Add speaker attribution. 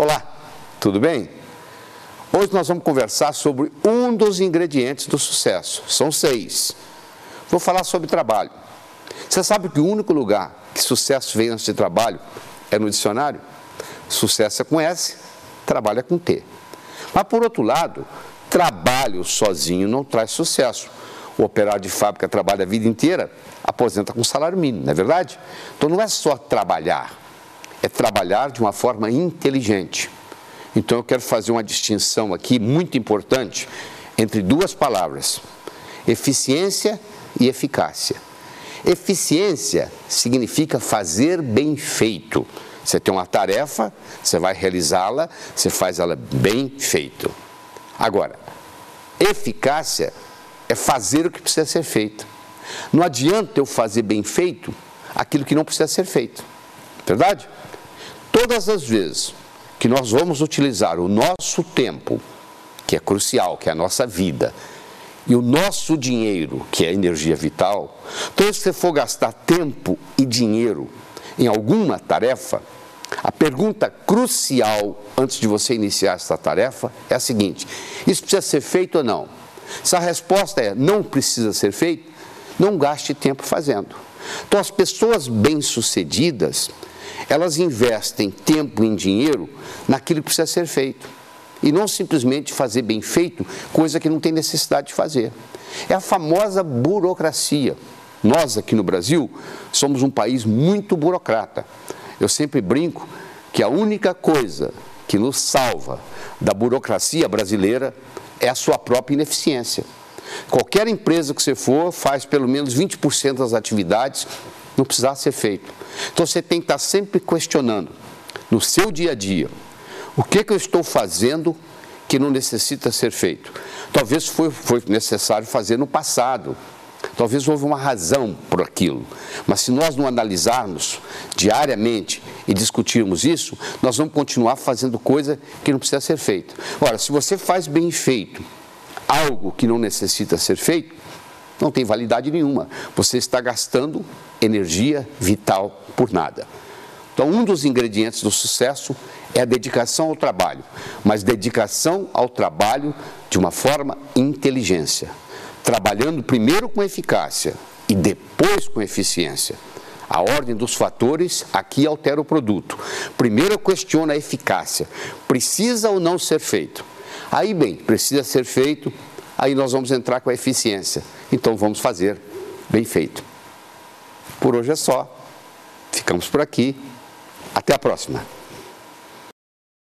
Speaker 1: Olá, tudo bem? Hoje nós vamos conversar sobre um dos ingredientes do sucesso. São seis. Vou falar sobre trabalho. Você sabe que o único lugar que sucesso vem antes de trabalho é no dicionário? Sucesso é com S, trabalho é com T. Mas por outro lado, trabalho sozinho não traz sucesso. O operário de fábrica trabalha a vida inteira, aposenta com salário mínimo, não é verdade? Então não é só trabalhar, é trabalhar de uma forma inteligente. Então eu quero fazer uma distinção aqui muito importante entre duas palavras: eficiência e eficácia. Eficiência significa fazer bem feito. Você tem uma tarefa, você vai realizá-la, você faz ela bem feito. Agora, eficácia é fazer o que precisa ser feito. Não adianta eu fazer bem feito aquilo que não precisa ser feito. Verdade? Todas as vezes que nós vamos utilizar o nosso tempo, que é crucial, que é a nossa vida, e o nosso dinheiro, que é a energia vital, então se você for gastar tempo e dinheiro em alguma tarefa, a pergunta crucial antes de você iniciar essa tarefa é a seguinte: isso precisa ser feito ou não? Se a resposta é não precisa ser feito, não gaste tempo fazendo. Então, as pessoas bem-sucedidas, elas investem tempo e dinheiro naquilo que precisa ser feito. E não simplesmente fazer bem feito, coisa que não tem necessidade de fazer. É a famosa burocracia. Nós aqui no Brasil somos um país muito burocrata. Eu sempre brinco que a única coisa que nos salva da burocracia brasileira é a sua própria ineficiência. Qualquer empresa que você for faz pelo menos 20% das atividades não precisar ser feito. Então você tem que estar sempre questionando no seu dia a dia o que, que eu estou fazendo que não necessita ser feito. Talvez foi, foi necessário fazer no passado, talvez houve uma razão por aquilo, mas se nós não analisarmos diariamente e discutirmos isso, nós vamos continuar fazendo coisa que não precisa ser feita. Ora, se você faz bem feito algo que não necessita ser feito, não tem validade nenhuma. Você está gastando energia vital por nada. Então, um dos ingredientes do sucesso é a dedicação ao trabalho, mas dedicação ao trabalho de uma forma inteligência, trabalhando primeiro com eficácia e depois com eficiência. A ordem dos fatores aqui altera o produto. Primeiro eu questiono a eficácia. Precisa ou não ser feito? Aí, bem, precisa ser feito, aí nós vamos entrar com a eficiência. Então vamos fazer bem feito. Por hoje é só. Ficamos por aqui. Até a próxima.